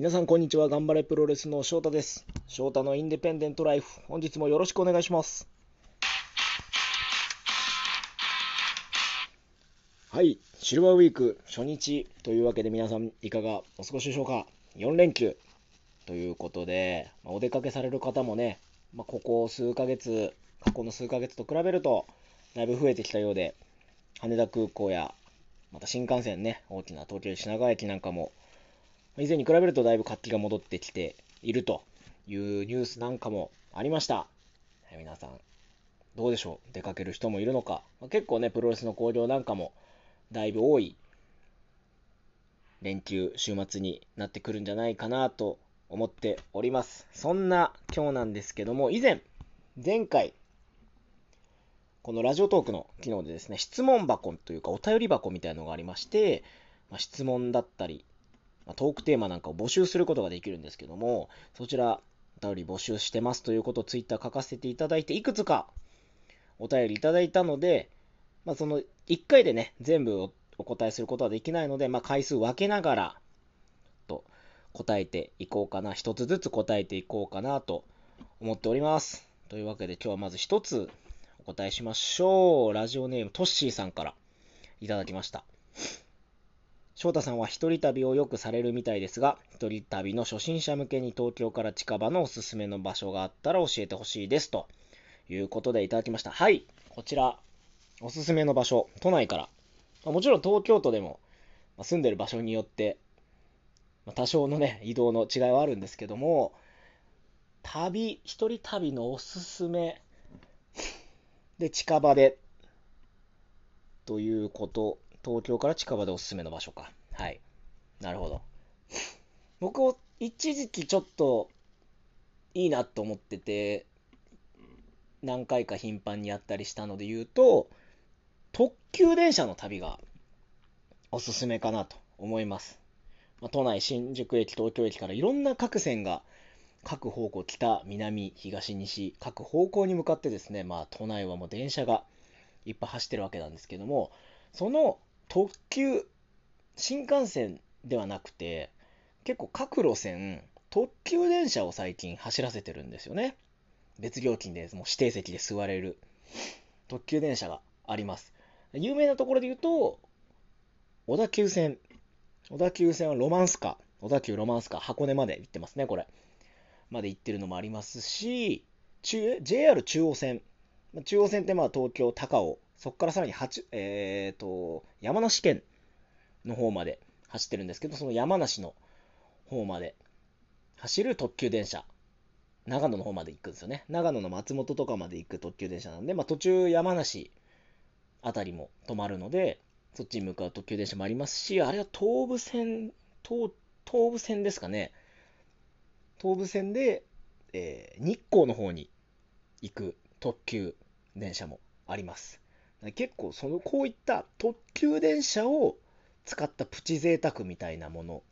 皆さんこんにちは。頑張れプロレスの翔太です。翔太のインデペンデントライフ。本日もよろしくお願いします。はい。シルバーウィーク初日というわけで皆さんいかがお過ごしでしょうか ?4 連休ということで、まあお出かけされる方もね、まあ、ここ数ヶ月、過去の数ヶ月と比べるとだいぶ増えてきたようで、羽田空港やまた新幹線ね、大きな東京品川駅なんかも以前に比べるとだいぶ活気が戻ってきているというニュースなんかもありました。皆さん、どうでしょう？出かける人もいるのか？ま結構ね、プロレスの興行なんかもだいぶ多い連休、週末になってくるんじゃないかなと思っております。そんな今日なんですけども、以前、前回、このラジオトークの機能でですね、質問箱というかお便り箱みたいなのがありまして、まあ質問だったり、まトークテーマなんかを募集することができるんですけども、そちら、お便り募集してますということをツイッター書かせていただいて、いくつかお便りいただいたので、まあ、その1回でね、全部お答えすることはできないので、まあ、回数分けながら、と答えていこうかな、一つずつ答えていこうかなと思っております。というわけで今日はまず一つお答えしましょう。ラジオネームトッシーさんからいただきました。翔太さんは一人旅をよくされるみたいですが、一人旅の初心者向けに東京から近場のおすすめの場所があったら教えてほしいです。ということでいただきました。はい、こちら、おすすめの場所、都内から。もちろん東京都でも、住んでる場所によって、多少のね、移動の違いはあるんですけども、旅、一人旅のおすすめで近場でということ、東京から近場でおすすめの場所か。はい。なるほど。僕を、一時期ちょっといいなと思ってて、何回か頻繁にやったりしたので言うと、特急電車の旅がおすすめかなと思います。まあ、都内、新宿駅、東京駅からいろんな各線が各方向、北、南、東、西、各方向に向かってですね、まあ、都内はもう電車がいっぱい走ってるわけなんですけども、その特急、新幹線ではなくて、結構各路線、特急電車を最近走らせてるんですよね。別料金でもう指定席で座れる特急電車があります。有名なところで言うと、小田急線。小田急線はロマンスカー。小田急ロマンスカー。箱根まで行ってますね、これ。まで行ってるのもありますし、中 JR 中央線。中央線ってまあ東京、高尾。そこからさらに八えー、と山梨県の方まで走ってるんですけど、その山梨の方まで走る特急電車。長野の方まで行くんですよね。長野の松本とかまで行く特急電車なんで、まあ、途中山梨あたりも止まるので、そっちに向かう特急電車もありますし、あれは東武線、東東武線ですかね。東武線で、えー日光の方に行く特急電車もあります。結構そのこういった特急電車を使ったプチ贅沢みたいなもの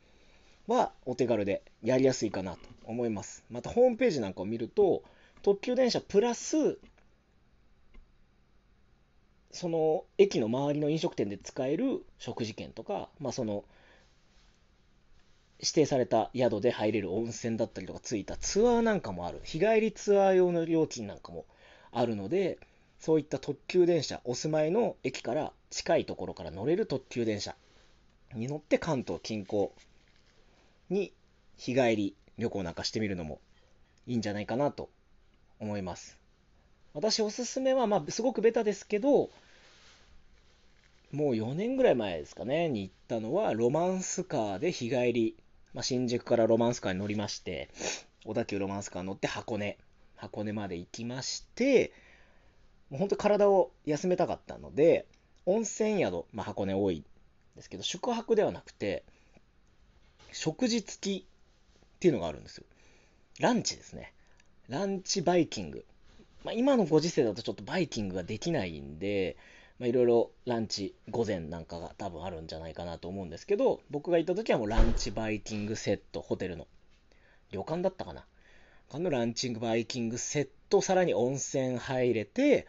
はお手軽でやりやすいかなと思います。またホームページなんかを見ると特急電車プラスその駅の周りの飲食店で使える食事券とか、まあ、その指定された宿で入れる温泉だったりとかついたツアーなんかもある日帰りツアー用の料金なんかもあるのでそういった特急電車お住まいの駅から近いところから乗れる特急電車に乗って関東近郊に日帰り旅行なんかしてみるのもいいんじゃないかなと思います。私おすすめはまあすごくベタですけどもう4年ぐらい前ですかねに行ったのはロマンスカーで日帰り、まあ、新宿からロマンスカーに乗りまして小田急ロマンスカー乗って箱根箱根まで行きましてもう本当体を休めたかったので温泉宿、まあ、箱根多いですけど宿泊ではなくて食事付きっていうのがあるんですよ。ランチですね。ランチバイキング。まあ、今のご時世だとちょっとバイキングができないんで、まあ、いろいろランチ午前なんかが多分あるんじゃないかなと思うんですけど、僕が行った時はもうランチバイキングセット、ホテルの。旅館だったかな。あのランチングバイキングセット、さらに温泉入れて、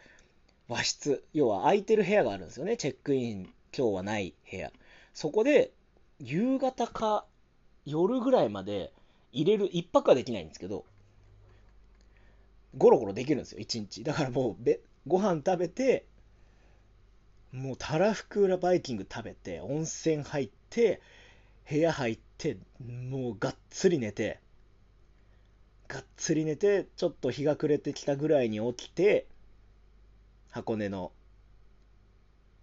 和室、要は空いてる部屋があるんですよね。チェックイン、今日はない部屋。そこで、夕方か夜ぐらいまで入れる、一泊はできないんですけど、ゴロゴロできるんですよ、一日。だからもうべ、ご飯食べて、もうたらふくらバイキング食べて、温泉入って、部屋入って、もうがっつり寝て、がっつり寝て、ちょっと日が暮れてきたぐらいに起きて、箱根の、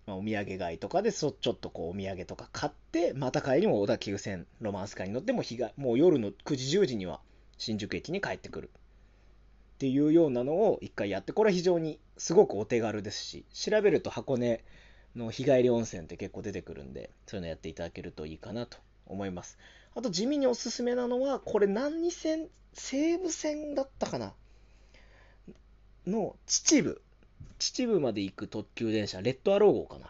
まあ、お土産街とかでそちょっとこうお土産とか買って、また帰りも小田急線ロマンスカーに乗っても日が、もう夜の9時10時には新宿駅に帰ってくる。っていうようなのを一回やって、これは非常にすごくお手軽ですし、調べると箱根の日帰り温泉って結構出てくるんで、そういうのやっていただけるといいかなと思います。あと地味におすすめなのは、これ何線、西武線だったかな？の秩父。秩父まで行く特急電車、レッドアロー号かな？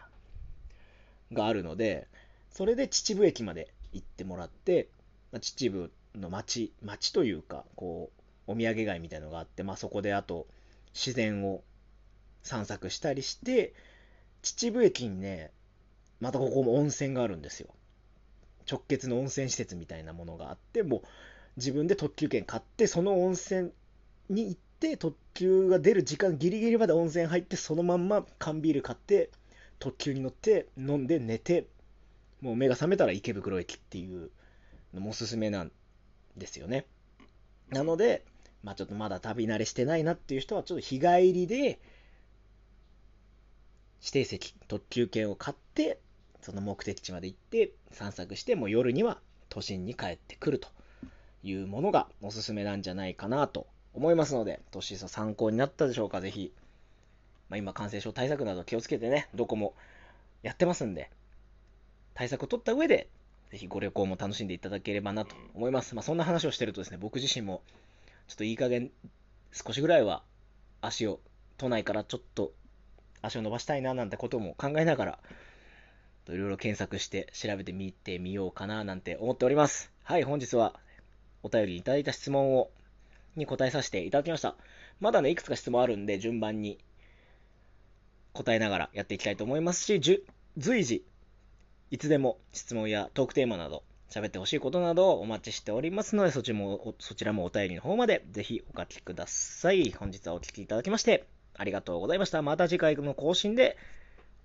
があるので、それで秩父駅まで行ってもらって、まあ、秩父の街、街というか、こう、お土産街みたいのがあって、まあ、そこであと自然を散策したりして、秩父駅にね、またここも温泉があるんですよ。直結の温泉施設みたいなものがあって、もう自分で特急券買って、その温泉に行って、特急が出る時間ギリギリまで温泉入って、そのまんま缶ビール買って、特急に乗って飲んで寝て、もう目が覚めたら池袋駅っていうのもおすすめなんですよね。なので、まあちょっとまだ旅慣れしてないなっていう人は、ちょっと日帰りで、指定席、特急券を買って、その目的地まで行って散策して、もう夜には都心に帰ってくるというものがおすすめなんじゃないかなと思いますので、トッシーさん参考になったでしょうかぜひ、まあ、今感染症対策など気をつけてね、どこもやってますんで、対策を取った上で、ぜひご旅行も楽しんでいただければなと思います。まあ、そんな話をしてるとですね、僕自身も、ちょっといい加減、少しぐらいは足を、都内からちょっと足を伸ばしたいななんてことも考えながら、いろいろ検索して調べてみてみようかななんて思っております。はい、本日はお便りいただいた質問を、に答えさせていただきました。まだね、いくつか質問あるんで、順番に答えながらやっていきたいと思いますし、随時、いつでも質問やトークテーマなど、喋ってほしいことなどをお待ちしておりますので、そちもそちらもお便りの方までぜひお書きください。本日はお聴きいただきまして、ありがとうございました。また次回の更新で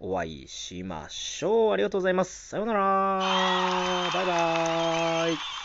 お会いしましょう。ありがとうございます。さようなら。バイバーイ。